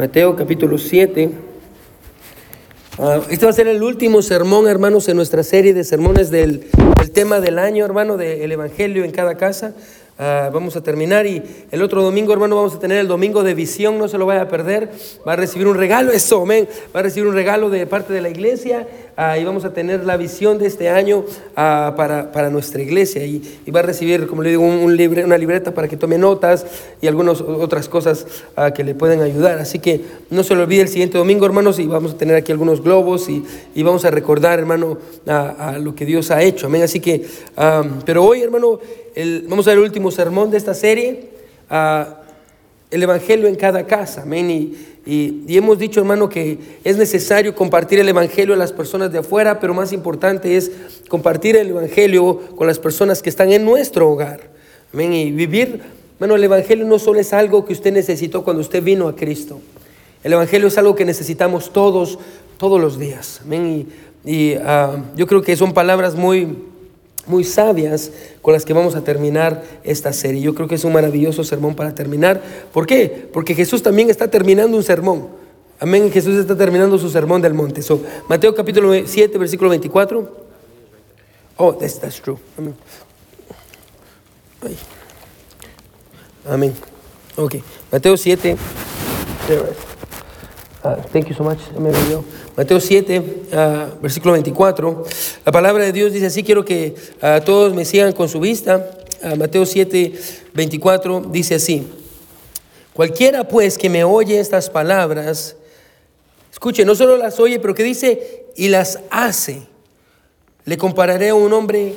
Mateo capítulo 7. Ah, este va a ser el último sermón, hermanos, en nuestra serie de sermones del, del tema del año, hermano, del Evangelio en cada casa. Ah, vamos a terminar y el otro domingo, hermano, vamos a tener el domingo de visión, no se lo vaya a perder. Va a recibir un regalo, eso, amén. Va a recibir un regalo de parte de la iglesia ah, y vamos a tener la visión de este año ah, para, para, nuestra iglesia. Y, y, va a recibir, como le digo, un, libre, una libreta para que tome notas y algunas otras cosas que le pueden ayudar. Así que no se lo olvide el siguiente domingo, hermanos, y vamos a tener aquí algunos globos y, y vamos a recordar, hermano, a, lo que Dios ha hecho. Amén. Así que, pero hoy, hermano, el, vamos a ver el último sermón de esta serie, uh, el Evangelio en cada casa, amén. Y, y, hemos dicho, hermano, que es necesario compartir el Evangelio a las personas de afuera, pero más importante es compartir el Evangelio con las personas que están en nuestro hogar, amén. Y vivir, bueno, el Evangelio no solo es algo que usted necesitó cuando usted vino a Cristo, el Evangelio es algo que necesitamos todos, todos los días, amén. Y, y uh, yo creo que son palabras muy muy sabias con las que vamos a terminar esta serie. Yo creo que es un maravilloso sermón para terminar. ¿Por qué? Porque Jesús también está terminando un sermón. Amén. Jesús está terminando su sermón del monte. So, Mateo capítulo 7, versículo 24. Oh, that's, that's true. Amén. Amén. Ok. Mateo 7. Uh, thank you so much. Mateo 7, uh, versículo 24. La palabra de Dios dice así, quiero que uh, todos me sigan con su vista. Mateo 7, 24 dice así. Cualquiera pues que me oye estas palabras, escuche, no solo las oye, pero que dice y las hace. Le compararé a un hombre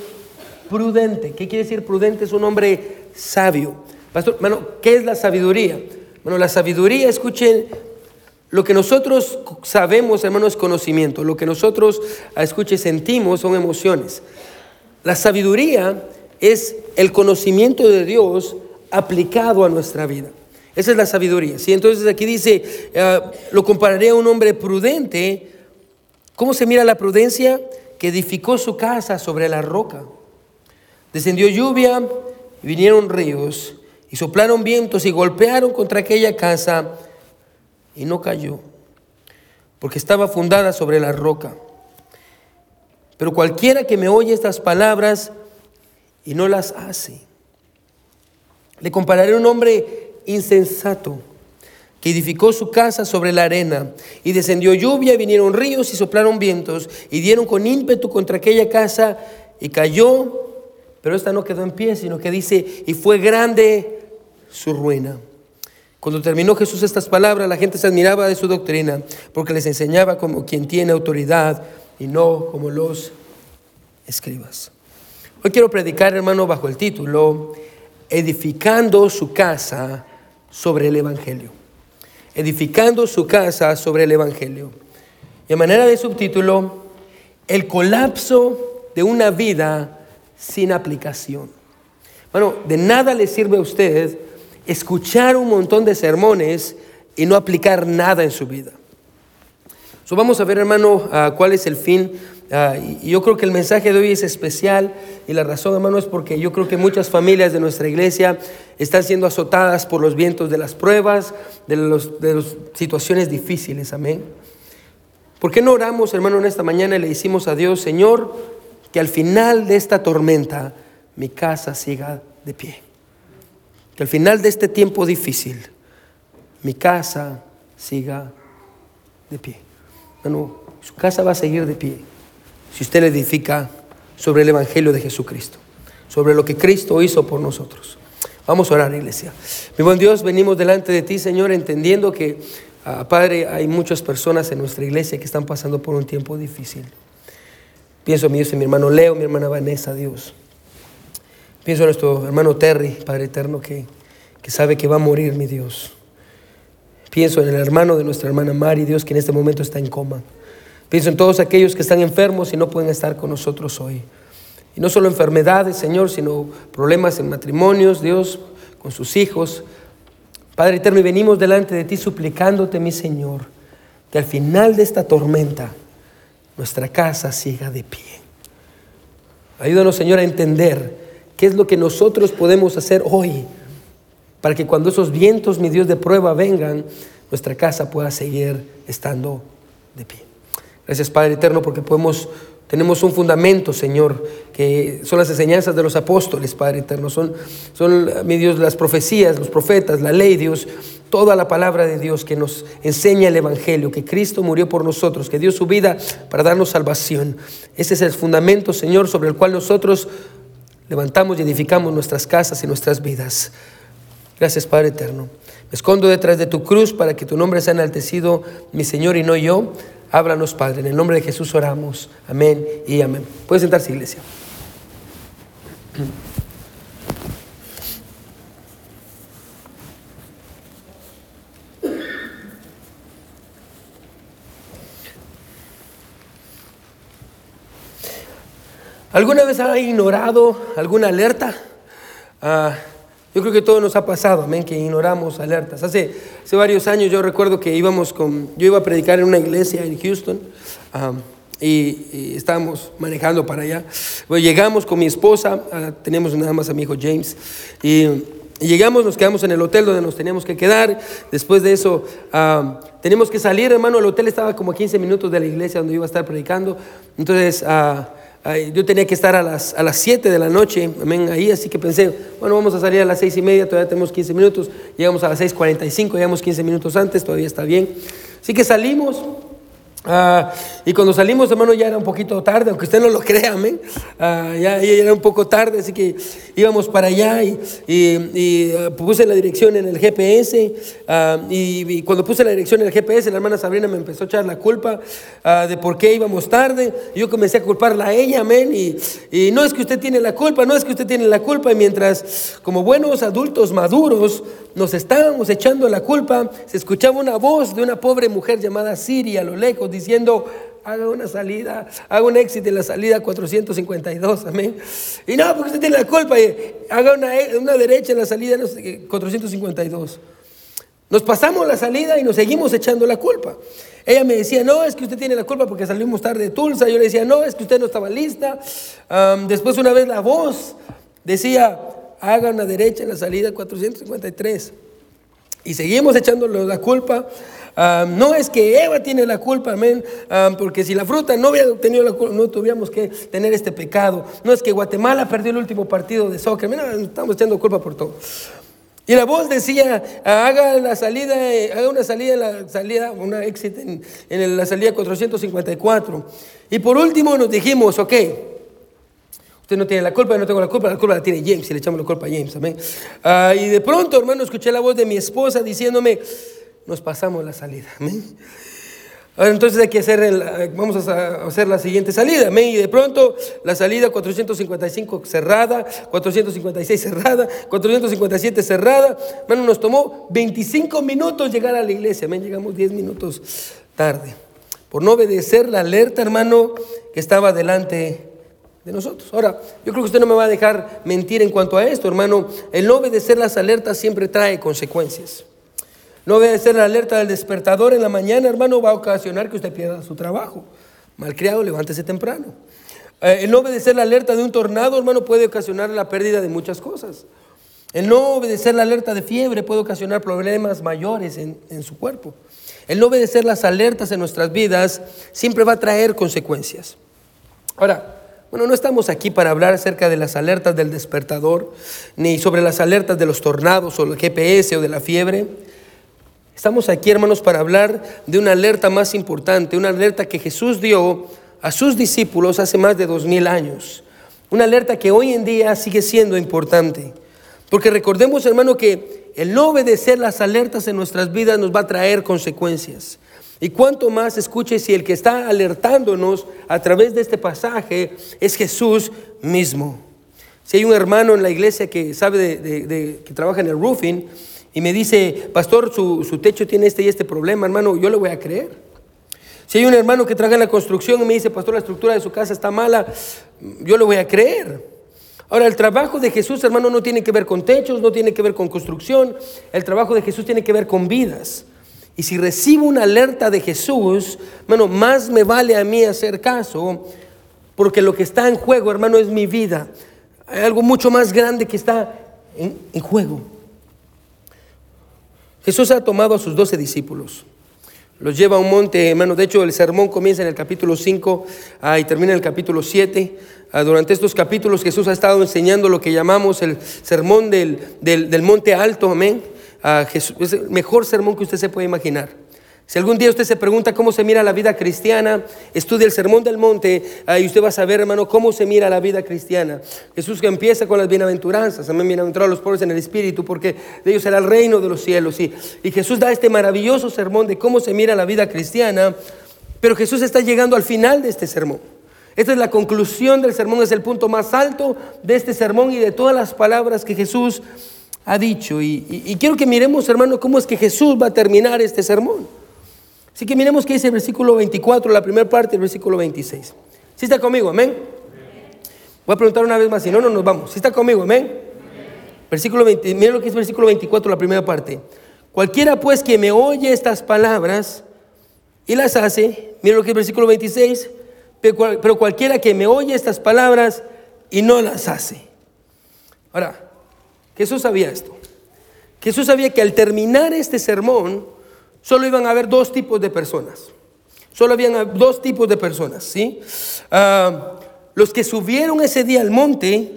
prudente. ¿Qué quiere decir prudente? Es un hombre sabio. Pastor, bueno, ¿qué es la sabiduría? Bueno, la sabiduría, escuchen, lo que nosotros sabemos, hermano, es conocimiento. Lo que nosotros, escuche, sentimos son emociones. La sabiduría es el conocimiento de Dios aplicado a nuestra vida. Esa es la sabiduría. ¿sí? Entonces aquí dice, uh, lo compararé a un hombre prudente. ¿Cómo se mira la prudencia? Que edificó su casa sobre la roca. Descendió lluvia, vinieron ríos, y soplaron vientos y golpearon contra aquella casa y no cayó, porque estaba fundada sobre la roca. Pero cualquiera que me oye estas palabras y no las hace, le compararé a un hombre insensato que edificó su casa sobre la arena y descendió lluvia, vinieron ríos y soplaron vientos y dieron con ímpetu contra aquella casa y cayó, pero esta no quedó en pie, sino que dice, y fue grande su ruina. Cuando terminó Jesús estas palabras, la gente se admiraba de su doctrina, porque les enseñaba como quien tiene autoridad y no como los escribas. Hoy quiero predicar, hermano, bajo el título, edificando su casa sobre el Evangelio. Edificando su casa sobre el Evangelio. Y a manera de subtítulo, el colapso de una vida sin aplicación. Bueno, de nada le sirve a usted escuchar un montón de sermones y no aplicar nada en su vida. So, vamos a ver, hermano, uh, cuál es el fin. Uh, y yo creo que el mensaje de hoy es especial y la razón, hermano, es porque yo creo que muchas familias de nuestra iglesia están siendo azotadas por los vientos de las pruebas, de, los, de las situaciones difíciles. Amén. ¿Por qué no oramos, hermano, en esta mañana y le decimos a Dios, Señor, que al final de esta tormenta mi casa siga de pie? Que al final de este tiempo difícil mi casa siga de pie. Su casa va a seguir de pie si usted le edifica sobre el Evangelio de Jesucristo, sobre lo que Cristo hizo por nosotros. Vamos a orar, iglesia. Mi buen Dios, venimos delante de ti, Señor, entendiendo que, ah, Padre, hay muchas personas en nuestra iglesia que están pasando por un tiempo difícil. Pienso, mi Dios, mi hermano Leo, mi hermana Vanessa, Dios. Pienso en nuestro hermano Terry, Padre Eterno, que, que sabe que va a morir, mi Dios. Pienso en el hermano de nuestra hermana Mari, Dios, que en este momento está en coma. Pienso en todos aquellos que están enfermos y no pueden estar con nosotros hoy. Y no solo enfermedades, Señor, sino problemas en matrimonios, Dios, con sus hijos. Padre eterno, y venimos delante de ti suplicándote, mi Señor, que al final de esta tormenta nuestra casa siga de pie. Ayúdanos, Señor, a entender ¿Qué es lo que nosotros podemos hacer hoy para que cuando esos vientos, mi Dios, de prueba vengan, nuestra casa pueda seguir estando de pie. Gracias Padre Eterno porque podemos tenemos un fundamento, Señor, que son las enseñanzas de los apóstoles, Padre Eterno. Son, son, mi Dios, las profecías, los profetas, la ley, Dios, toda la palabra de Dios que nos enseña el Evangelio, que Cristo murió por nosotros, que dio su vida para darnos salvación. Ese es el fundamento, Señor, sobre el cual nosotros levantamos y edificamos nuestras casas y nuestras vidas. Gracias, Padre Eterno. Me escondo detrás de tu cruz para que tu nombre sea enaltecido, mi Señor, y no yo. Háblanos, Padre. En el nombre de Jesús oramos. Amén y amén. Puede sentarse, iglesia. ¿Alguna vez ha ignorado alguna alerta? Ah, yo creo que todo nos ha pasado, amén, que ignoramos alertas. Hace, hace varios años yo recuerdo que íbamos con, yo iba a predicar en una iglesia en Houston y, estábamos manejando para allá. llegamos con mi esposa, uh, teníamos nada más a mi hijo James y, llegamos, nos quedamos en el hotel donde nos teníamos que quedar. Después de eso teníamos que salir, hermano, el hotel estaba como a 15 minutos de la iglesia donde iba a estar predicando. Entonces yo tenía que estar a las, a las 7 de la noche, amén, ahí, así que pensé, bueno, vamos a salir a las 6 y media, todavía tenemos 15 minutos, llegamos a las 6.45, llegamos 15 minutos antes, todavía está bien. Así que salimos, Ah, y cuando salimos, hermano, ya era un poquito tarde, aunque usted no lo crea, amén. Ah, ya, era un poco tarde, así que íbamos para allá y, y, ah, puse la dirección en el GPS. Y, cuando puse la dirección en el GPS, la hermana Sabrina me empezó a echar la culpa de por qué íbamos tarde. Yo comencé a culparla a ella, amén. Y, no es que usted tiene la culpa, no es que usted tiene la culpa. Y mientras, como buenos adultos maduros, nos estábamos echando la culpa, se escuchaba una voz de una pobre mujer llamada Siria a lo lejos diciendo, haga una salida, haga un éxito en la salida 452, amén. Y no, porque usted tiene la culpa, haga una, una derecha en la salida 452. Nos pasamos la salida y nos seguimos echando la culpa. Ella me decía, no, es que usted tiene la culpa porque salimos tarde de Tulsa. Yo le decía, no, es que usted no estaba lista. después una vez la voz decía, haga una derecha en la salida 453. Y seguimos echándole la culpa. No es que Eva tiene la culpa, amén, porque si la fruta no hubiera tenido la culpa, no tuviéramos que tener este pecado. No es que Guatemala perdió el último partido de soccer, mira, estamos echando culpa por todo. Y la voz decía, haga la salida, haga una salida, la salida, una exit en, en la salida 454. Y por último nos dijimos, ok, Usted no tiene la culpa, yo no tengo la culpa, la culpa la tiene James y le echamos la culpa a James, amén. Ah, y de pronto, hermano, escuché la voz de mi esposa diciéndome, nos pasamos la salida, amén. entonces hay que hacer, vamos a hacer la siguiente salida, amén. Y de pronto la salida 455 cerrada, 456 cerrada, 457 cerrada. Hermano, nos tomó 25 minutos llegar a la iglesia, amén. Llegamos 10 minutos tarde. Por no obedecer la alerta, hermano, que estaba delante de nosotros. Ahora, yo creo que usted no me va a dejar mentir en cuanto a esto, hermano. El no obedecer las alertas siempre trae consecuencias. No obedecer la alerta del despertador en la mañana, hermano, va a ocasionar que usted pierda su trabajo. Malcriado, levántese temprano. Eh, el no obedecer la alerta de un tornado, hermano, puede ocasionar la pérdida de muchas cosas. El no obedecer la alerta de fiebre puede ocasionar problemas mayores en, en su cuerpo. El no obedecer las alertas en nuestras vidas siempre va a traer consecuencias. Ahora, bueno, no estamos aquí para hablar acerca de las alertas del despertador, ni sobre las alertas de los tornados o el GPS o de la fiebre. Estamos aquí, hermanos, para hablar de una alerta más importante, una alerta que Jesús dio a sus discípulos hace más de dos mil años. Una alerta que hoy en día sigue siendo importante. Porque recordemos, hermano, que el no obedecer las alertas en nuestras vidas nos va a traer consecuencias. Y cuanto más escuche si el que está alertándonos a través de este pasaje es Jesús mismo. Si hay un hermano en la iglesia que sabe de, que trabaja en el roofing y me dice, pastor, su, su, techo tiene este y este problema, hermano, yo le voy a creer. Si hay un hermano que trabaja en la construcción y me dice, pastor, la estructura de su casa está mala, yo le voy a creer. Ahora, el trabajo de Jesús, hermano, no tiene que ver con techos, no tiene que ver con construcción, el trabajo de Jesús tiene que ver con vidas. Y si recibo una alerta de Jesús, hermano, más me vale a mí hacer caso, porque lo que está en juego, hermano, es mi vida. Hay algo mucho más grande que está en, juego. Jesús ha tomado a sus doce discípulos, los lleva a un monte, hermano. De hecho, el sermón comienza en el capítulo 5 ah, y termina en el capítulo 7. Ah, durante estos capítulos Jesús ha estado enseñando lo que llamamos el sermón del, del, monte alto, amén. Ah, Jesús, es el mejor sermón que usted se puede imaginar. Si algún día usted se pregunta cómo se mira la vida cristiana, estudia el Sermón del Monte y usted va a saber, hermano, cómo se mira la vida cristiana. Jesús que empieza con las bienaventuranzas, amén, bienaventurados los pobres en el Espíritu, porque de ellos será el reino de los cielos. Y, y Jesús da este maravilloso sermón de cómo se mira la vida cristiana, pero Jesús está llegando al final de este sermón. Esta es la conclusión del sermón, es el punto más alto de este sermón y de todas las palabras que Jesús ha dicho. Y, y quiero que miremos, hermano, cómo es que Jesús va a terminar este sermón. Así que miremos qué dice el versículo 24, la primera parte del versículo 26. ¿Sí está conmigo? Amén. Voy a preguntar una vez más, si no, no nos vamos. ¿Sí está conmigo? Amén. Versículo 20, miren lo que es versículo 24, la primera parte. Cualquiera pues que me oye estas palabras y las hace, miren lo que es versículo 26, pero cualquiera que me oye estas palabras y no las hace. Ahora, Jesús sabía esto. Jesús sabía que al terminar este sermón, solo iban a haber dos tipos de personas. Solo habían dos tipos de personas, ¿sí? Ah, los que subieron ese día al monte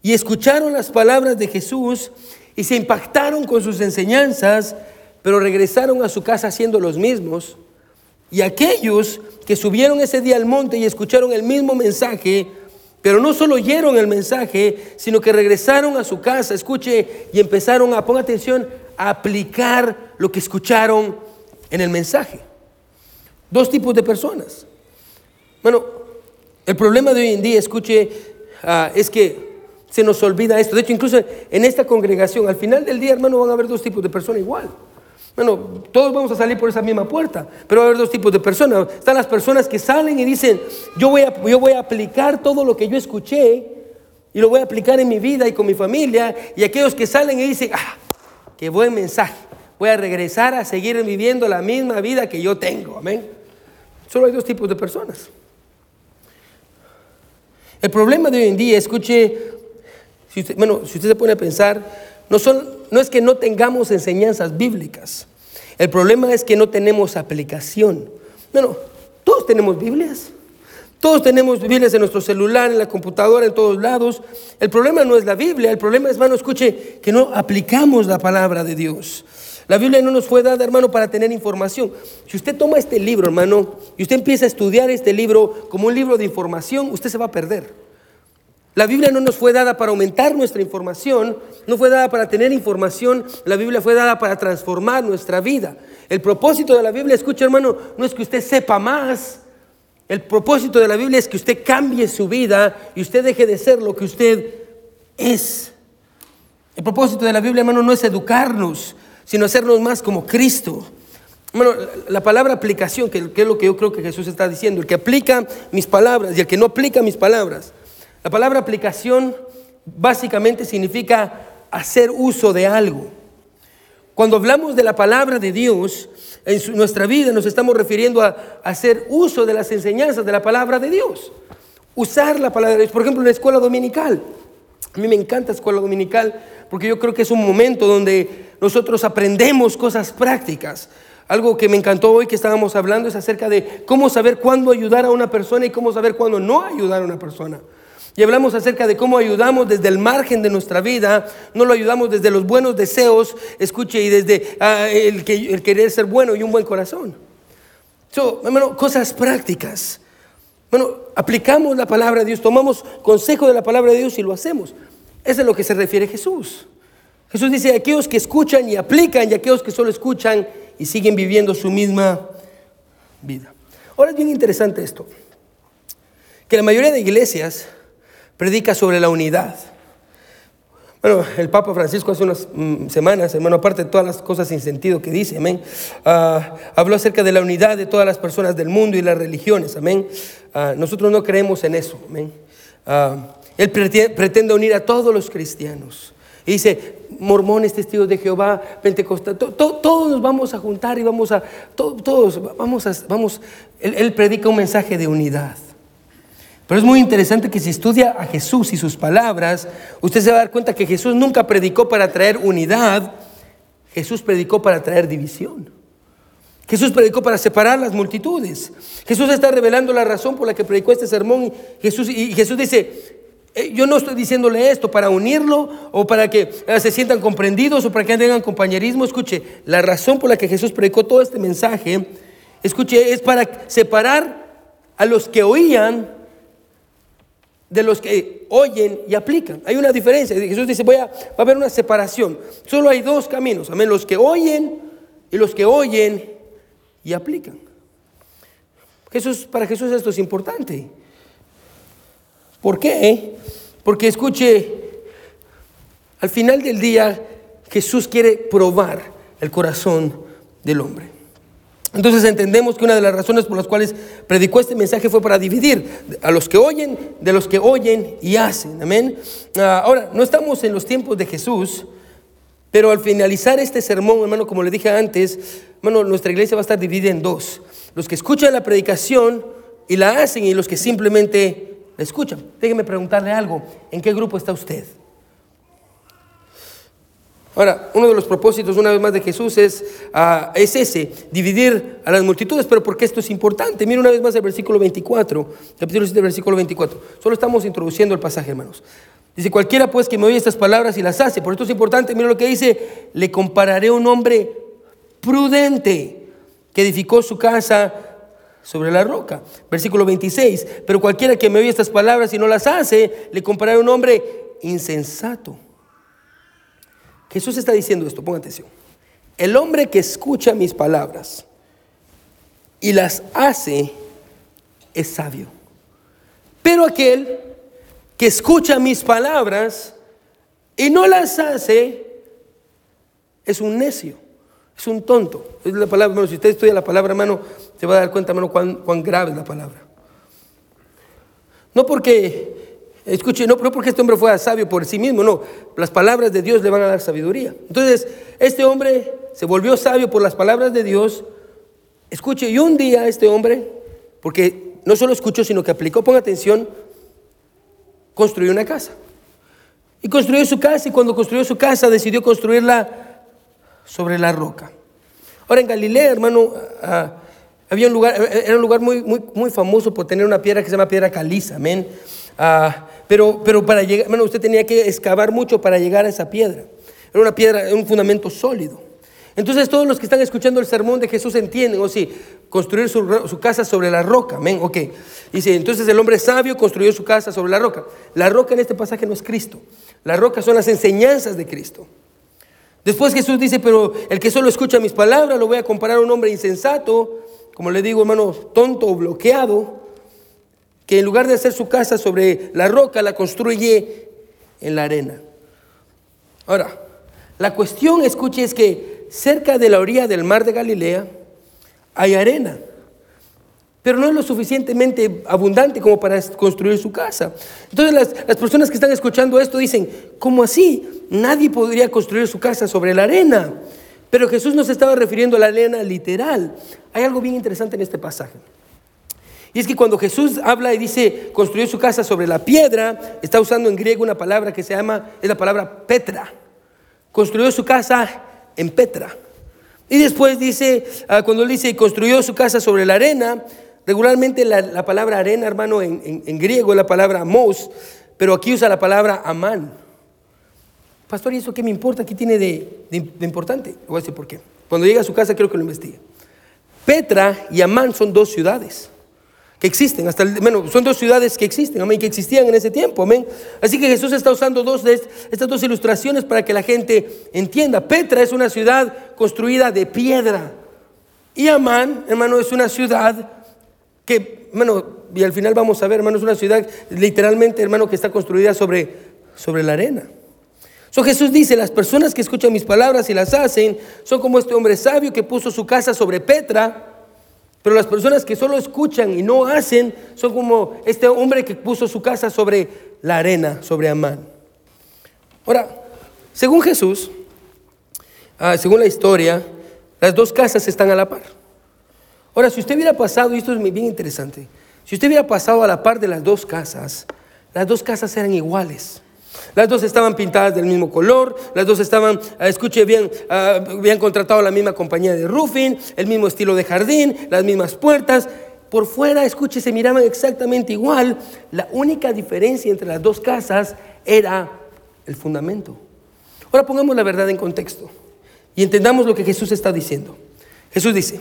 y escucharon las palabras de Jesús y se impactaron con sus enseñanzas, pero regresaron a su casa siendo los mismos. Y aquellos que subieron ese día al monte y escucharon el mismo mensaje, pero no solo oyeron el mensaje, sino que regresaron a su casa, escuche, y empezaron a, ponga atención, a aplicar lo que escucharon en el mensaje. Dos tipos de personas. Bueno, el problema de hoy en día, escuche, ah, es que se nos olvida esto. De hecho, incluso en esta congregación, al final del día, hermano, van a haber dos tipos de personas igual. Bueno, todos vamos a salir por esa misma puerta, pero va a haber dos tipos de personas. Están las personas que salen y dicen, yo voy a, yo voy a aplicar todo lo que yo escuché y lo voy a aplicar en mi vida y con mi familia. Y aquellos que salen y dicen, ah, qué buen mensaje. Voy a regresar a seguir viviendo la misma vida que yo tengo. Amén. Solo hay dos tipos de personas. El problema de hoy en día, escuche, si usted, bueno, si usted se pone a pensar, no, son, no es que no tengamos enseñanzas bíblicas. El problema es que no tenemos aplicación. Bueno, todos tenemos Biblias. Todos tenemos Biblias en nuestro celular, en la computadora, en todos lados. El problema no es la Biblia, el problema es, hermano, escuche, que no aplicamos la palabra de Dios. La Biblia no nos fue dada, hermano, para tener información. Si usted toma este libro, hermano, y usted empieza a estudiar este libro como un libro de información, usted se va a perder. La Biblia no nos fue dada para aumentar nuestra información, no fue dada para tener información, la Biblia fue dada para transformar nuestra vida. El propósito de la Biblia, escucha hermano, no es que usted sepa más, el propósito de la Biblia es que usted cambie su vida y usted deje de ser lo que usted es. El propósito de la Biblia, hermano, no es educarnos, sino hacernos más como Cristo. Bueno, la palabra aplicación, que, es lo que yo creo que Jesús está diciendo, el que aplica mis palabras y el que no aplica mis palabras. La palabra aplicación básicamente significa hacer uso de algo. Cuando hablamos de la palabra de Dios, en nuestra vida nos estamos refiriendo a, hacer uso de las enseñanzas de la palabra de Dios. Usar la palabra de Dios. Por ejemplo, en la escuela dominical. A mí me encanta la escuela dominical porque yo creo que es un momento donde nosotros aprendemos cosas prácticas. Algo que me encantó hoy que estábamos hablando es acerca de cómo saber cuándo ayudar a una persona y cómo saber cuándo no ayudar a una persona. Y hablamos acerca de cómo ayudamos desde el margen de nuestra vida, no lo ayudamos desde los buenos deseos, escuche, y desde ah, el, el, querer ser bueno y un buen corazón. So, hermano, cosas prácticas. Bueno, aplicamos la palabra de Dios, tomamos consejo de la palabra de Dios y lo hacemos. Eso es a lo que se refiere Jesús. Jesús dice, aquellos que escuchan y aplican y aquellos que solo escuchan y siguen viviendo su misma vida. Ahora es bien interesante esto, que la mayoría de iglesias predica sobre la unidad. Bueno, el Papa Francisco hace unas mm, semanas, hermano, aparte de todas las cosas sin sentido que dice, amén, ah, habló acerca de la unidad de todas las personas del mundo y las religiones, amén. Ah, nosotros no creemos en eso, amén. Ah, él pretende unir a todos los cristianos. Y dice, mormones, testigos de Jehová, pentecostal, todos nos vamos a juntar y vamos a, todos, vamos a, vamos, él predica un mensaje de unidad. Pero es muy interesante que si estudia a Jesús y sus palabras, usted se va a dar cuenta que Jesús nunca predicó para traer unidad, Jesús predicó para traer división. Jesús predicó para separar las multitudes. Jesús está revelando la razón por la que predicó este sermón. Jesús, y Jesús dice, eh, yo no estoy diciéndole esto para unirlo o para que eh, se sientan comprendidos o para que tengan compañerismo. Escuche, la razón por la que Jesús predicó todo este mensaje, escuche, es para separar a los que oían de los que oyen y aplican. Hay una diferencia. Jesús dice, voy a, va a haber una separación. Solo hay dos caminos. Amén. Los que oyen y los que oyen y aplican. Jesús, para Jesús esto es importante. ¿Por qué? Porque escuche, al final del día Jesús quiere probar el corazón del hombre. Entonces entendemos que una de las razones por las cuales predicó este mensaje fue para dividir a los que oyen de los que oyen y hacen. Amén. Ah, ahora, no estamos en los tiempos de Jesús, pero al finalizar este sermón, hermano, como le dije antes, hermano, nuestra iglesia va a estar dividida en dos. Los que escuchan la predicación y la hacen y los que simplemente la escuchan. Déjeme preguntarle algo. ¿En qué grupo está usted? Ahora, uno de los propósitos, una vez más, de Jesús es, ah, es ese, dividir a las multitudes, pero porque esto es importante. Mira una vez más el versículo 24, capítulo 7, versículo 24. Solo estamos introduciendo el pasaje, hermanos. Dice, cualquiera pues que me oye estas palabras y las hace, por esto es importante, mira lo que dice, le compararé a un hombre prudente que edificó su casa sobre la roca. Versículo 26, pero cualquiera que me oye estas palabras y no las hace, le compararé a un hombre insensato Jesús está diciendo esto, ponga atención. El hombre que escucha mis palabras y las hace es sabio. Pero aquel que escucha mis palabras y no las hace es un necio, es un tonto. Es la palabra, hermano, si usted estudia la palabra, hermano, se va a dar cuenta, hermano, cuán, cuán grave es la palabra. No porque Escuche, no, porque este hombre fuera sabio por sí mismo, no. Las palabras de Dios le van a dar sabiduría. Entonces, este hombre se volvió sabio por las palabras de Dios. Escuche, y un día este hombre, porque no solo escuchó, sino que aplicó, ponga atención, construyó una casa. Y construyó su casa, y cuando construyó su casa decidió construirla sobre la roca. Ahora en Galilea, hermano, ah, había un lugar, era un lugar muy, muy, muy famoso por tener una piedra que se llama piedra caliza, amén. Ah, pero, pero para llegar, bueno, usted tenía que excavar mucho para llegar a esa piedra. Era una piedra, un fundamento sólido. Entonces todos los que están escuchando el sermón de Jesús entienden, o oh, sí, construir su, casa sobre la roca, amén, ok. Dice, entonces el hombre sabio construyó su casa sobre la roca. La roca en este pasaje no es Cristo, la roca son las enseñanzas de Cristo. Después Jesús dice, pero el que solo escucha mis palabras lo voy a comparar a un hombre insensato, como le digo hermano, tonto o bloqueado, que en lugar de hacer su casa sobre la roca, la construye en la arena. Ahora, la cuestión, escuche, es que cerca de la orilla del mar de Galilea hay arena, pero no es lo suficientemente abundante como para construir su casa. Entonces las, las personas que están escuchando esto dicen, ¿cómo así? Nadie podría construir su casa sobre la arena. Pero Jesús no se estaba refiriendo a la arena literal. Hay algo bien interesante en este pasaje. Y es que cuando Jesús habla y dice construyó su casa sobre la piedra, está usando en griego una palabra que se llama, es la palabra Petra. Construyó su casa en Petra. Y después dice, ah, cuando dice construyó su casa sobre la arena, regularmente la, palabra arena, hermano, en, griego es la palabra mos, pero aquí usa la palabra amán. Pastor, ¿y eso qué me importa? ¿Qué tiene de, de importante? voy a decir por qué. Cuando llega a su casa quiero que lo investigue. Petra y Amán son dos ciudades que existen, hasta bueno, son dos ciudades que existen, amén, que existían en ese tiempo, amén. Así que Jesús está usando dos de estas dos ilustraciones para que la gente entienda. Petra es una ciudad construida de piedra y Amán, hermano, es una ciudad que, hermano, y al final vamos a ver, hermano, es una ciudad literalmente, hermano, que está construida sobre, sobre la arena. So, Jesús dice, las personas que escuchan mis palabras y las hacen son como este hombre sabio que puso su casa sobre Petra pero las personas que solo escuchan y no hacen son como este hombre que puso su casa sobre la arena, sobre Amán. Ahora, según Jesús, ah, según la historia, las dos casas están a la par. Ahora, si usted hubiera pasado, y esto es bien interesante, si usted hubiera pasado a la par de las dos casas, las dos casas eran iguales. Las dos estaban pintadas del mismo color, las dos estaban, ah, escuche bien, habían contratado la misma compañía de roofing, el mismo estilo de jardín, las mismas puertas. Por fuera, escuche, se miraban exactamente igual. La única diferencia entre las dos casas era el fundamento. Ahora pongamos la verdad en contexto y entendamos lo que Jesús está diciendo. Jesús dice,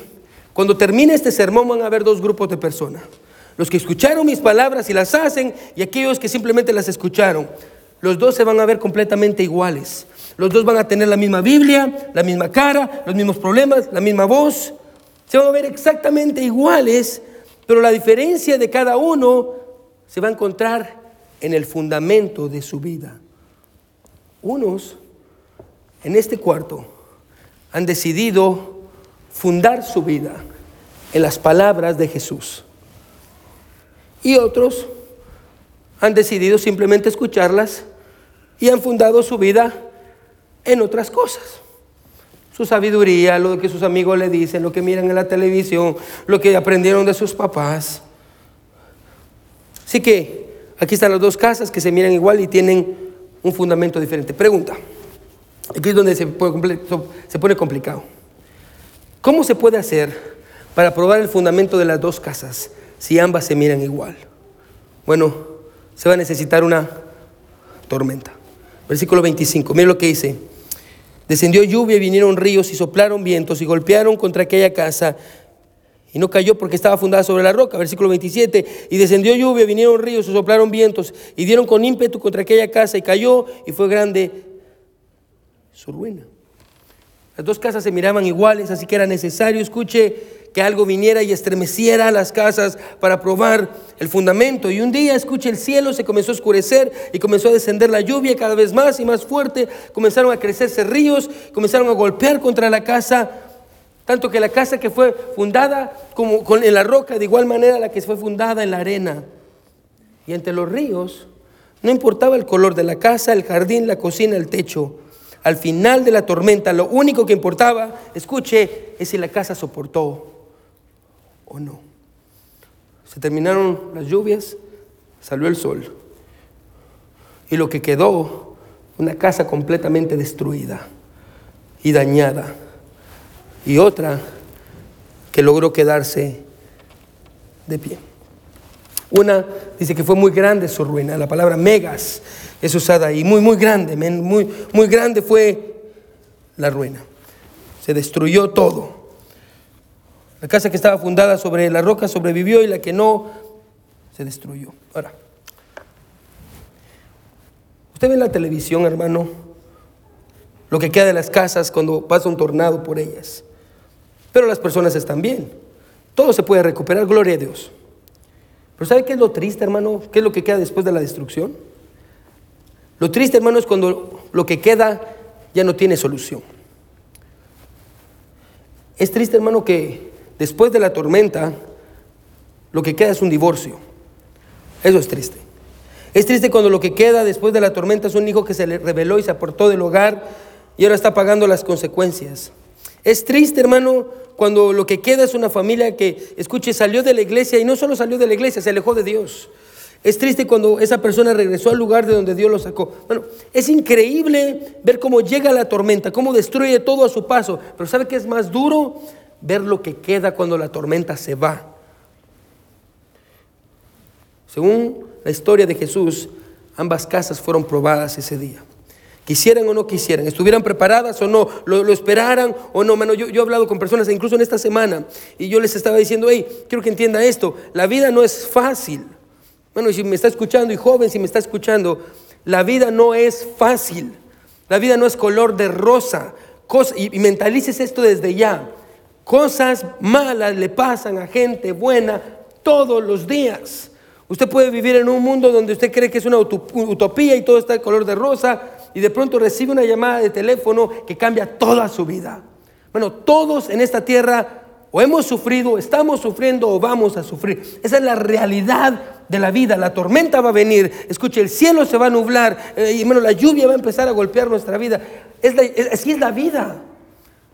cuando termine este sermón van a haber dos grupos de personas. Los que escucharon mis palabras y las hacen y aquellos que simplemente las escucharon. Los dos se van a ver completamente iguales. Los dos van a tener la misma Biblia, la misma cara, los mismos problemas, la misma voz. Se van a ver exactamente iguales, pero la diferencia de cada uno se va a encontrar en el fundamento de su vida. Unos en este cuarto han decidido fundar su vida en las palabras de Jesús. Y otros han decidido simplemente escucharlas y han fundado su vida en otras cosas. Su sabiduría, lo que sus amigos le dicen, lo que miran en la televisión, lo que aprendieron de sus papás. Así que aquí están las dos casas que se miran igual y tienen un fundamento diferente. Pregunta, aquí es donde se, se pone complicado. ¿Cómo se puede hacer para probar el fundamento de las dos casas si ambas se miran igual? Bueno, se va a necesitar una tormenta. Versículo 25, mire lo que dice. Descendió lluvia y vinieron ríos y soplaron vientos y golpearon contra aquella casa y no cayó porque estaba fundada sobre la roca. Versículo 27, y descendió lluvia, vinieron ríos y soplaron vientos y dieron con ímpetu contra aquella casa y cayó y fue grande su ruina. Las dos casas se miraban iguales, así que era necesario, escuche, que algo viniera y estremeciera las casas para probar el fundamento. Y un día, escuche, el cielo se comenzó a oscurecer y comenzó a descender la lluvia cada vez más y más fuerte. Comenzaron a crecerse ríos, comenzaron a golpear contra la casa. Tanto que la casa que fue fundada como con, en la roca, de igual manera la que fue fundada en la arena. Y entre los ríos, no importaba el color de la casa, el jardín, la cocina, el techo. Al final de la tormenta, lo único que importaba, escuche, es si la casa soportó o no. Se terminaron las lluvias, salió el sol. Y lo que quedó, una casa completamente destruida y dañada. Y otra que logró quedarse de pie. Una dice que fue muy grande su ruina, la palabra megas es usada ahí, muy, muy grande, muy, muy grande fue la ruina. Se destruyó todo. La casa que estaba fundada sobre la roca sobrevivió y la que no se destruyó. Ahora, usted ve en la televisión, hermano, lo que queda de las casas cuando pasa un tornado por ellas. Pero las personas están bien. Todo se puede recuperar, gloria a Dios. Pero ¿sabe qué es lo triste, hermano? ¿Qué es lo que queda después de la destrucción? Lo triste, hermano, es cuando lo que queda ya no tiene solución. Es triste, hermano, que después de la tormenta, lo que queda es un divorcio. Eso es triste. Es triste cuando lo que queda después de la tormenta es un hijo que se le reveló y se aportó del hogar y ahora está pagando las consecuencias. Es triste, hermano, cuando lo que queda es una familia que, escuche, salió de la iglesia y no solo salió de la iglesia, se alejó de Dios. Es triste cuando esa persona regresó al lugar de donde Dios lo sacó. Bueno, es increíble ver cómo llega la tormenta, cómo destruye todo a su paso. Pero ¿sabe qué es más duro? Ver lo que queda cuando la tormenta se va. Según la historia de Jesús, ambas casas fueron probadas ese día. Quisieran o no quisieran, estuvieran preparadas o no, lo, esperaran o no. Mano, yo, yo, he hablado con personas, incluso en esta semana, y yo les estaba diciendo, hey, quiero que entienda esto, la vida no es fácil. Bueno, si me está escuchando, y joven, si me está escuchando, la vida no es fácil. La vida no es color de rosa. y, y mentalices esto desde ya. Cosas malas le pasan a gente buena todos los días. Usted puede vivir en un mundo donde usted cree que es una utopía y todo está de color de rosa y de pronto recibe una llamada de teléfono que cambia toda su vida. Bueno, todos en esta tierra o hemos sufrido, estamos sufriendo o vamos a sufrir. Esa es la realidad de la vida. La tormenta va a venir. Escuche, el cielo se va a nublar eh, y bueno, la lluvia va a empezar a golpear nuestra vida. así es la vida.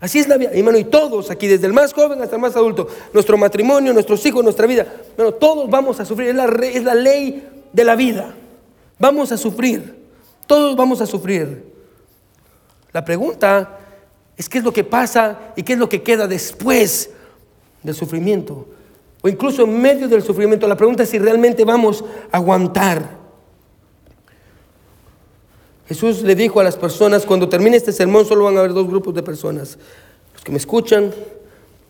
Así es la vida, hermano, y todos aquí, desde el más joven hasta el más adulto, nuestro matrimonio, nuestros hijos, nuestra vida, bueno, todos vamos a sufrir, es la, es la ley de la vida. Vamos a sufrir. Todos vamos a sufrir. La pregunta es qué es lo que pasa y qué es lo que queda después del sufrimiento. O incluso en medio del sufrimiento. La pregunta es si realmente vamos a aguantar. Jesús le dijo a las personas, cuando termine este sermón solo van a haber dos grupos de personas. Los que me escuchan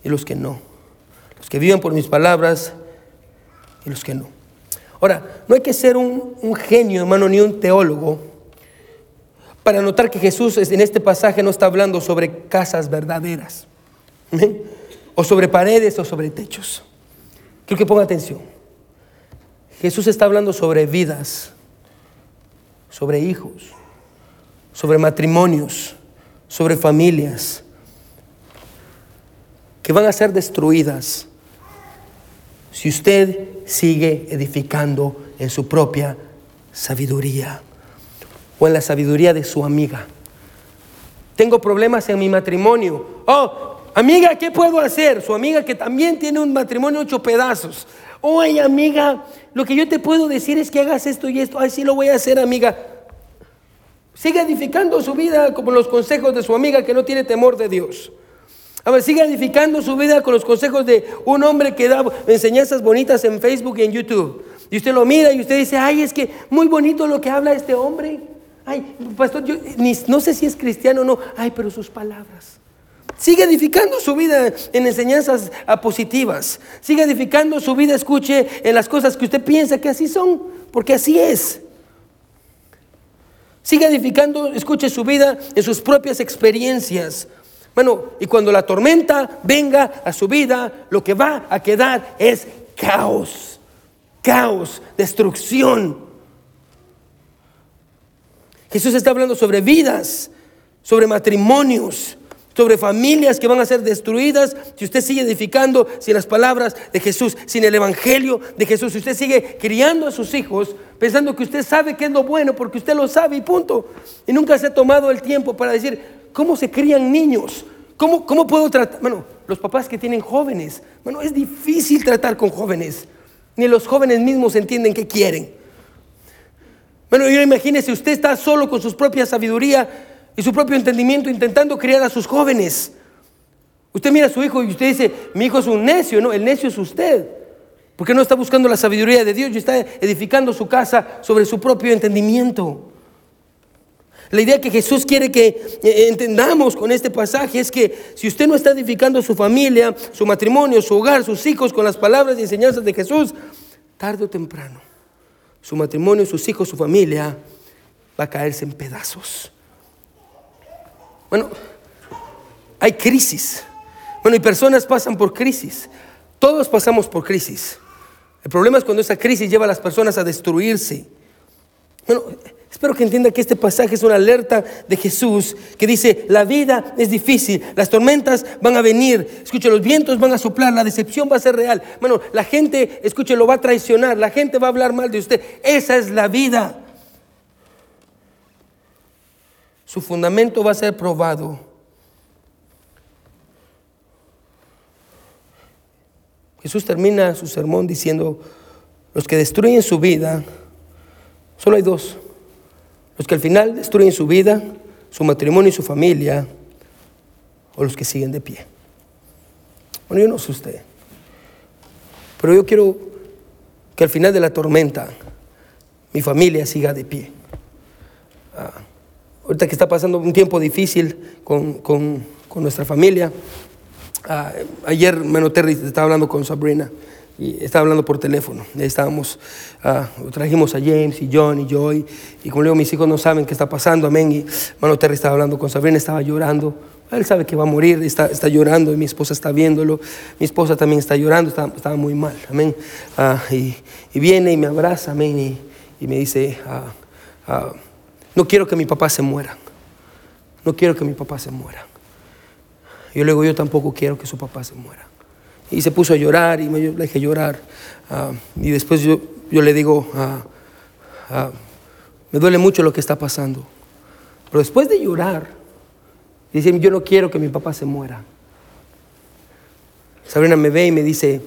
y los que no. Los que viven por mis palabras y los que no. Ahora, no hay que ser un, genio, hermano, ni un teólogo para notar que Jesús en este pasaje no está hablando sobre casas verdaderas, o sobre paredes o sobre techos. Quiero que ponga atención. Jesús está hablando sobre vidas, sobre hijos, sobre matrimonios, sobre familias que van a ser destruidas si usted sigue edificando en su propia sabiduría o en la sabiduría de su amiga. Tengo problemas en mi matrimonio. Oh, amiga, ¿qué puedo hacer? Su amiga que también tiene un matrimonio ocho pedazos. Oye, amiga, lo que yo te puedo decir es que hagas esto y esto. Ay, sí lo voy a hacer, amiga. Sigue edificando su vida como los consejos de su amiga que no tiene temor de Dios. A ver, sigue edificando su vida con los consejos de un hombre que da enseñanzas bonitas en Facebook y en YouTube. Y usted lo mira y usted dice, ay, es que muy bonito lo que habla este hombre. Ay, pastor, yo no sé si es cristiano o no. Ay, pero sus palabras. Sigue edificando su vida en enseñanzas positivas. Sigue edificando su vida, escuche, en las cosas que usted piensa que así son, porque así es. Sigue edificando, escuche su vida en sus propias experiencias. Bueno, y cuando la tormenta venga a su vida, lo que va a quedar es caos, caos, destrucción. Jesús está hablando sobre vidas, sobre matrimonios, sobre familias que van a ser destruidas si usted sigue edificando sin las palabras de Jesús, sin el Evangelio de Jesús. Si usted sigue criando a sus hijos pensando que usted sabe qué es lo bueno porque usted lo sabe y punto. Y nunca se ha tomado el tiempo para decir, ¿cómo se crían niños? ¿Cómo, cómo puedo tratar? Bueno, los papás que tienen jóvenes, bueno, es difícil tratar con jóvenes. Ni los jóvenes mismos entienden qué quieren. Bueno, yo imagínese, usted está solo con su propia sabiduría y su propio entendimiento intentando criar a sus jóvenes. Usted mira a su hijo y usted dice, mi hijo es un necio, no, el necio es usted. Porque no está buscando la sabiduría de Dios y está edificando su casa sobre su propio entendimiento. La idea que Jesús quiere que eh, entendamos con este pasaje es que si usted no está edificando su familia, su matrimonio, su hogar, sus hijos con las palabras y enseñanzas de Jesús, tarde o temprano su matrimonio, sus hijos, su familia, va a caerse en pedazos. Bueno, hay crisis. Bueno, y personas pasan por crisis. Todos pasamos por crisis. El problema es cuando esa crisis lleva a las personas a destruirse. Bueno, Espero que entienda que este pasaje es una alerta de Jesús que dice, la vida es difícil, las tormentas van a venir, escuche, los vientos van a soplar, la decepción va a ser real. Bueno, la gente, escuche, lo va a traicionar, la gente va a hablar mal de usted. Esa es la vida. Su fundamento va a ser probado. Jesús termina su sermón diciendo, los que destruyen su vida, solo hay dos los que al final destruyen su vida, su matrimonio y su familia, o los que siguen de pie. Bueno, yo no sé usted, pero yo quiero que al final de la tormenta mi familia siga de pie. Ah, ahorita que está pasando un tiempo difícil con, nuestra familia, ah, ayer Mano Terry estaba hablando con Sabrina y estaba hablando por teléfono. estábamos, ah, trajimos a James y John y Joy, y como le digo, mis hijos no saben qué está pasando, amén. Y Mano Terry estaba hablando con Sabrina, estaba llorando. Él sabe que va a morir, está, está llorando, y mi esposa está viéndolo. Mi esposa también está llorando, estaba, muy mal, amén. Ah, y, viene y me abraza, amén, y, me dice: ah, No quiero que mi papá se muera. No quiero que mi papá se muera. Yo le digo: Yo tampoco quiero que su papá se muera. Y se puso a llorar y me dejé llorar. Ah, y después yo, yo le digo, ah, ah, me duele mucho lo que está pasando. Pero después de llorar, dice, yo no quiero que mi papá se muera. Sabrina me ve y me dice,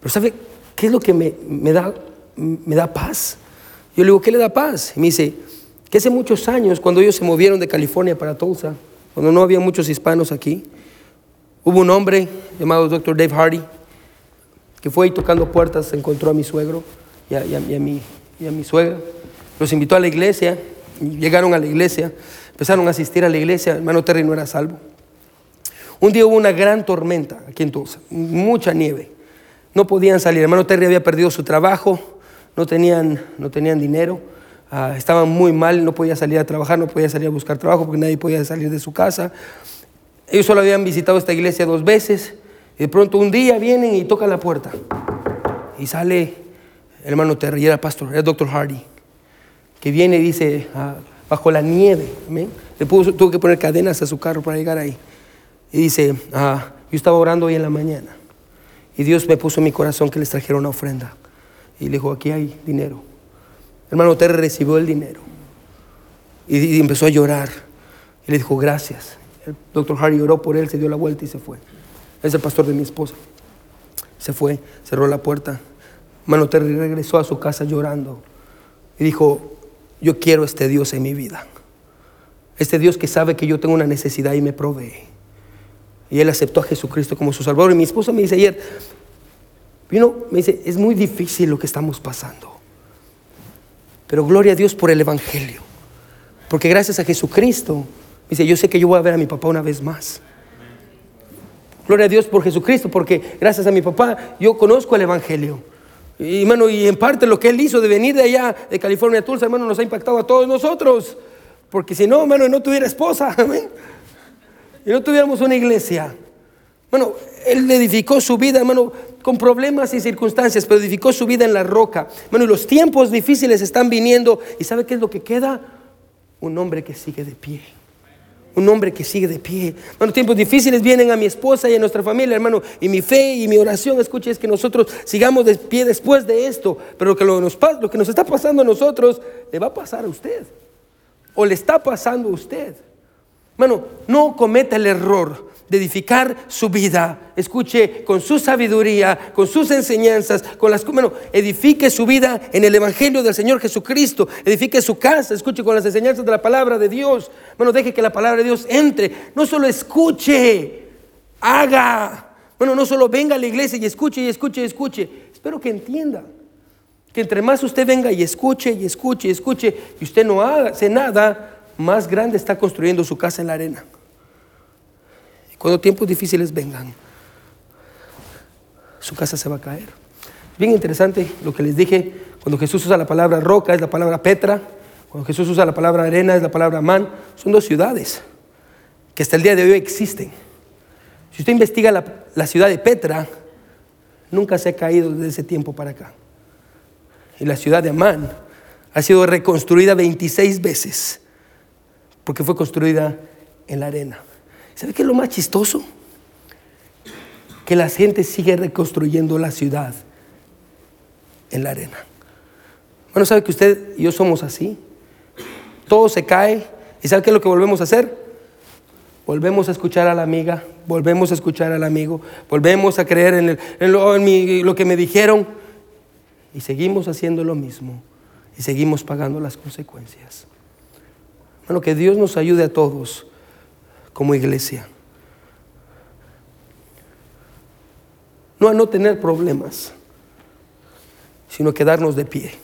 pero ¿sabe qué es lo que me, me, da, me da paz? Yo le digo, ¿qué le da paz? Y me dice, que hace muchos años, cuando ellos se movieron de California para Tulsa, cuando no había muchos hispanos aquí, hubo un hombre llamado Dr. Dave Hardy, que fue ahí tocando puertas, encontró a mi suegro y a, y y a mi, y suegra, los invitó a la iglesia, llegaron a la iglesia, empezaron a asistir a la iglesia, hermano Terry no era salvo. Un día hubo una gran tormenta aquí en Tulsa, mucha nieve. No podían salir. Hermano Terry había perdido su trabajo, no tenían, no tenían dinero, ah, estaban muy mal, no podía salir a trabajar, no podía salir a buscar trabajo porque nadie podía salir de su casa. Ellos solo habían visitado esta iglesia dos veces y de pronto un día vienen y tocan la puerta y sale el hermano Terry, era pastor, era el doctor Hardy, que viene y dice, ah, bajo la nieve. Le puso, tuvo que poner cadenas a su carro para llegar ahí. Y dice, ah, yo estaba orando hoy en la mañana y Dios me puso en mi corazón que les trajera una ofrenda. Y le dijo, aquí hay dinero. Hermano Terry recibió el dinero y, empezó a llorar. Y le dijo, gracias. El doctor Hardy oró por él, se dio la vuelta y se fue. Es el pastor de mi esposa. Se fue, cerró la puerta. Hermano Terry regresó a su casa llorando y dijo, yo quiero este Dios en mi vida. Este Dios que sabe que yo tengo una necesidad y me provee. Y él aceptó a Jesucristo como su Salvador. Y mi esposa me dice ayer, vino, me dice, es muy difícil lo que estamos pasando. Pero gloria a Dios por el Evangelio. Porque gracias a Jesucristo, dice, yo sé que yo voy a ver a mi papá una vez más. Gloria a Dios por Jesucristo, porque gracias a mi papá yo conozco el Evangelio. Y hermano, y en parte lo que él hizo de venir de allá, de California a Tulsa, hermano, nos ha impactado a todos nosotros. Porque si no, hermano, no tuviera esposa. Y no tuviéramos una iglesia. Bueno, él edificó su vida, hermano, con problemas y circunstancias, pero edificó su vida en la roca. Bueno, y los tiempos difíciles están viniendo. ¿Y sabe qué es lo que queda? Un hombre que sigue de pie. Un hombre que sigue de pie. Bueno, tiempos difíciles vienen a mi esposa y a nuestra familia, hermano. Y mi fe y mi oración, escuche, es que nosotros sigamos de pie después de esto. Pero lo que, nos, lo que nos está pasando a nosotros, le va a pasar a usted. O le está pasando a usted. Hermano, no cometa el error de edificar su vida. Escuche, con su sabiduría, con sus enseñanzas, con las bueno, edifique su vida en el evangelio del Señor Jesucristo. Edifique su casa, escuche con las enseñanzas de la palabra de Dios. Bueno, deje que la palabra de Dios entre. No solo escuche, haga. Bueno, no solo venga a la iglesia y escuche y escuche y escuche. Espero que entienda que entre más usted venga y escuche y escuche y escuche y usted no hace nada, más grande está construyendo su casa en la arena. Cuando tiempos difíciles vengan, su casa se va a caer. Bien interesante lo que les dije, cuando Jesús usa la palabra roca es la palabra Petra, cuando Jesús usa la palabra arena es la palabra man, son dos ciudades que hasta el día de hoy existen. Si usted investiga la, la ciudad de Petra, nunca se ha caído desde ese tiempo para acá. Y la ciudad de Amán ha sido reconstruida 26 veces porque fue construida en la arena. ¿Sabe qué es lo más chistoso? Que la gente sigue reconstruyendo la ciudad en la arena. Bueno, ¿sabe que usted y yo somos así? Todo se cae. ¿Y sabe qué es lo que volvemos a hacer? Volvemos a escuchar a la amiga, volvemos a escuchar al amigo, volvemos a creer en, lo, lo que me dijeron y seguimos haciendo lo mismo y seguimos pagando las consecuencias. Bueno, que Dios nos ayude a todos como iglesia. No a no tener problemas, sino quedarnos de pie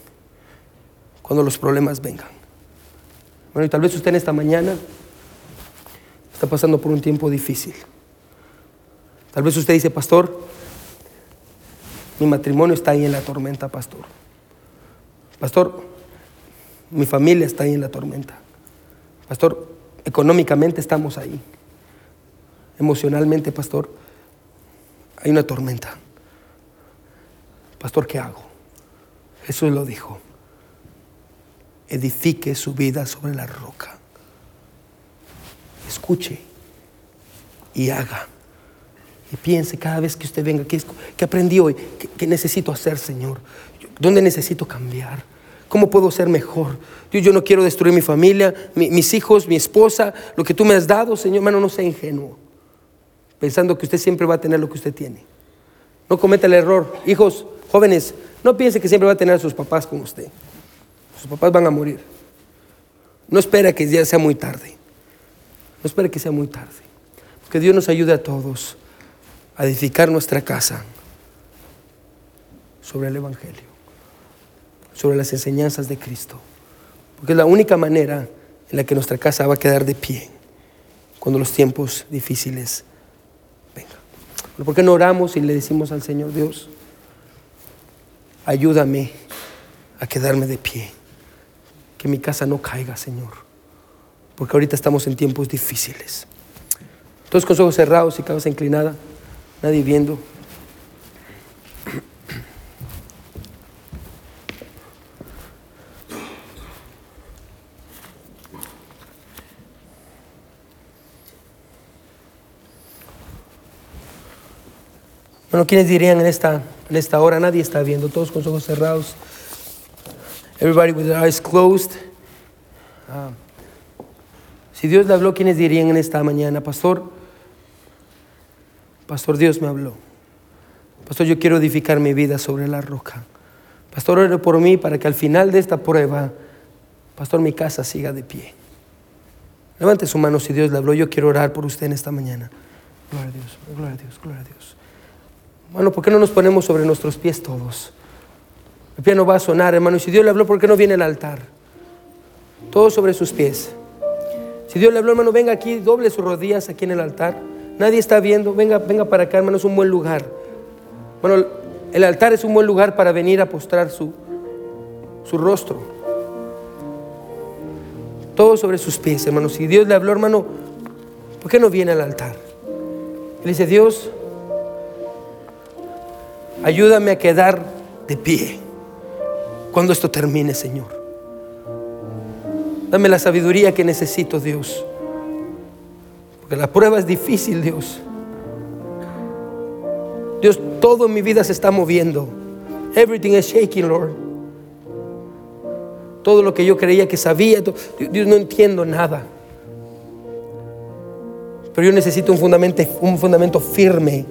cuando los problemas vengan. Bueno, y tal vez usted en esta mañana está pasando por un tiempo difícil. Tal vez usted dice, pastor, mi matrimonio está ahí en la tormenta, pastor. Pastor, mi familia está ahí en la tormenta. Pastor, económicamente estamos ahí. Emocionalmente, pastor, hay una tormenta. Pastor, ¿qué hago? Jesús lo dijo. Edifique su vida sobre la roca. Escuche y haga. Y piense cada vez que usted venga, ¿qué, qué aprendí hoy? ¿Qué, qué necesito hacer, Señor? ¿Dónde necesito cambiar? ¿Cómo puedo ser mejor? Yo, no quiero destruir mi familia, mi- mis hijos, mi esposa, lo que tú me has dado, Señor. Hermano, no sea ingenuo, pensando que usted siempre va a tener lo que usted tiene. No cometa el error. Hijos, jóvenes, no piense que siempre va a tener a sus papás con usted. Sus papás van a morir. No espera que ya sea muy tarde. No espera que sea muy tarde. Que Dios nos ayude a todos a edificar nuestra casa sobre el Evangelio, sobre las enseñanzas de Cristo. Porque es la única manera en la que nuestra casa va a quedar de pie cuando los tiempos difíciles vengan. ¿Por qué no oramos y le decimos al Señor Dios, ayúdame a quedarme de pie, que mi casa no caiga, Señor, porque ahorita estamos en tiempos difíciles. Todos con ojos cerrados y cabeza inclinada, nadie viendo. Bueno, ¿quiénes dirían en esta, en esta hora? Nadie está viendo, todos con los ojos cerrados. Everybody with their eyes closed. Ah. Si Dios le habló, ¿quiénes dirían en esta mañana? Pastor, Pastor, Dios me habló. Pastor, yo quiero edificar mi vida sobre la roca. Pastor, ore por mí para que al final de esta prueba, Pastor, mi casa siga de pie. Levante su mano si Dios le habló. Yo quiero orar por usted en esta mañana. Gloria a Dios, gloria a Dios, gloria a Dios. Bueno, ¿por qué no nos ponemos sobre nuestros pies todos? El piano va a sonar, hermano. Y si Dios le habló, ¿por qué no viene al altar? Todos sobre sus pies. Si Dios le habló, hermano, venga aquí, doble sus rodillas aquí en el altar. Nadie está viendo. Venga, venga para acá, hermano, es un buen lugar. Bueno, el altar es un buen lugar para venir a postrar su, su rostro. Todos sobre sus pies, hermano. Si Dios le habló, hermano, ¿por qué no viene al altar? Él dice, Dios, ayúdame a quedar de pie cuando esto termine, Señor. Dame la sabiduría que necesito, Dios. Porque la prueba es difícil, Dios. Dios, todo en mi vida se está moviendo. Everything is shaking, Lord. Todo lo que yo creía que sabía, Dios, no entiendo nada. Pero yo necesito un fundamento, un fundamento firme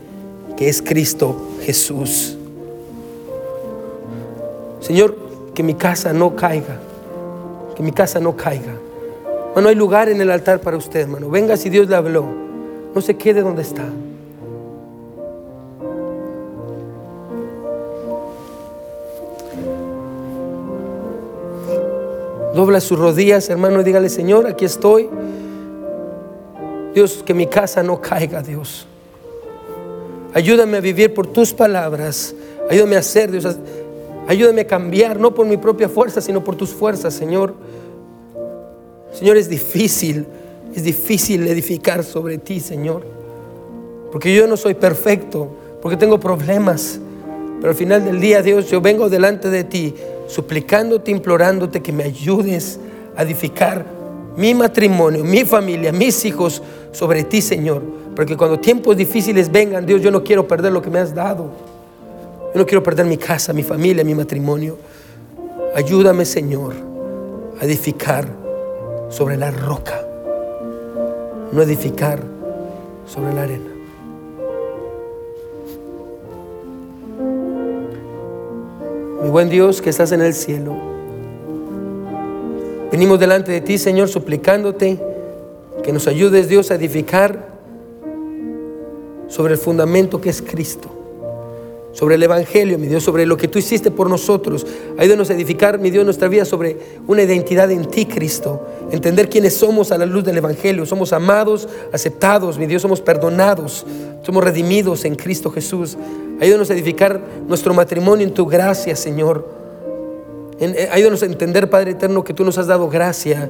que es Cristo Jesús. Señor, que mi casa no caiga, que mi casa no caiga. No hay lugar en el altar para usted, hermano. Venga si Dios le habló. No se quede donde está. Dobla sus rodillas, hermano, y dígale, Señor, aquí estoy. Dios, que mi casa no caiga, Dios. Ayúdame a vivir por tus palabras. Ayúdame a hacer, Dios. Ayúdame a cambiar, no por mi propia fuerza, sino por tus fuerzas, Señor. Señor, es difícil, es difícil edificar sobre ti, Señor. Porque yo no soy perfecto, porque tengo problemas. Pero al final del día, Dios, yo vengo delante de ti, suplicándote, implorándote que me ayudes a edificar mi matrimonio, mi familia, mis hijos sobre ti, Señor. Porque cuando tiempos difíciles vengan, Dios, yo no quiero perder lo que me has dado. Yo no quiero perder mi casa, mi familia, mi matrimonio. Ayúdame, Señor, a edificar sobre la roca, no edificar sobre la arena. Mi buen Dios que estás en el cielo, venimos delante de ti, Señor, suplicándote que nos ayudes, Dios, a edificar sobre el fundamento que es Cristo sobre el Evangelio, mi Dios, sobre lo que tú hiciste por nosotros. Ayúdanos a edificar, mi Dios, nuestra vida sobre una identidad en ti, Cristo. Entender quiénes somos a la luz del Evangelio. Somos amados, aceptados, mi Dios, somos perdonados, somos redimidos en Cristo Jesús. Ayúdanos a edificar nuestro matrimonio en tu gracia, Señor. Eh, ayúdanos a entender, Padre eterno, que tú nos has dado gracia,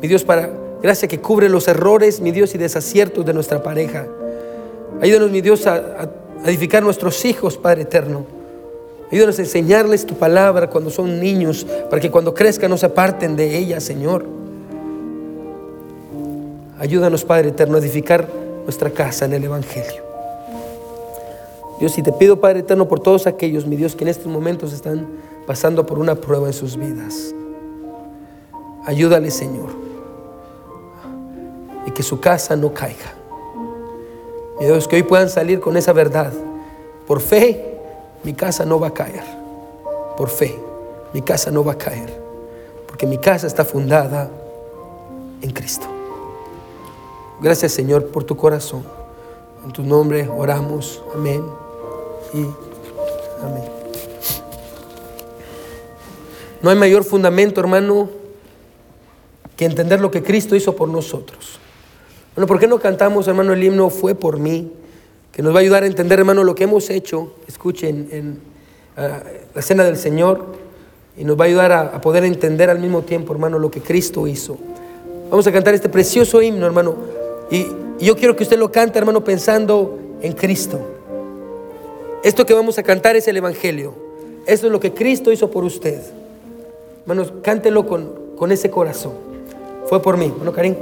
mi Dios, para gracia que cubre los errores, mi Dios, y desaciertos de nuestra pareja. Ayúdanos, mi Dios, a edificar nuestros hijos, Padre eterno. Ayúdanos a enseñarles tu palabra cuando son niños, para que cuando crezcan no se aparten de ella, Señor. Ayúdanos, Padre eterno, a edificar nuestra casa en el Evangelio. Dios, y te pido, Padre eterno, por todos aquellos, mi Dios, que en estos momentos están pasando por una prueba en sus vidas. Ayúdales, Señor, y que su casa no caiga. Y Dios, que hoy puedan salir con esa verdad. Por fe, mi casa no va a caer. Por fe, mi casa no va a caer. Porque mi casa está fundada en Cristo. Gracias Señor por tu corazón. En tu nombre oramos. Amén y amén. No hay mayor fundamento, hermano, que entender lo que Cristo hizo por nosotros. Bueno, ¿por qué no cantamos, hermano, el himno Fue por mí? Que nos va a ayudar a entender, hermano, lo que hemos hecho. Escuchen, en ah, la cena del Señor. Y nos va a ayudar a, poder entender al mismo tiempo, hermano, lo que Cristo hizo. Vamos a cantar este precioso himno, hermano. Y yo quiero que usted lo cante, hermano, pensando en Cristo. Esto que vamos a cantar es el Evangelio. Esto es lo que Cristo hizo por usted. Hermanos, cántelo con, con ese corazón. Fue por mí. Bueno, Karim.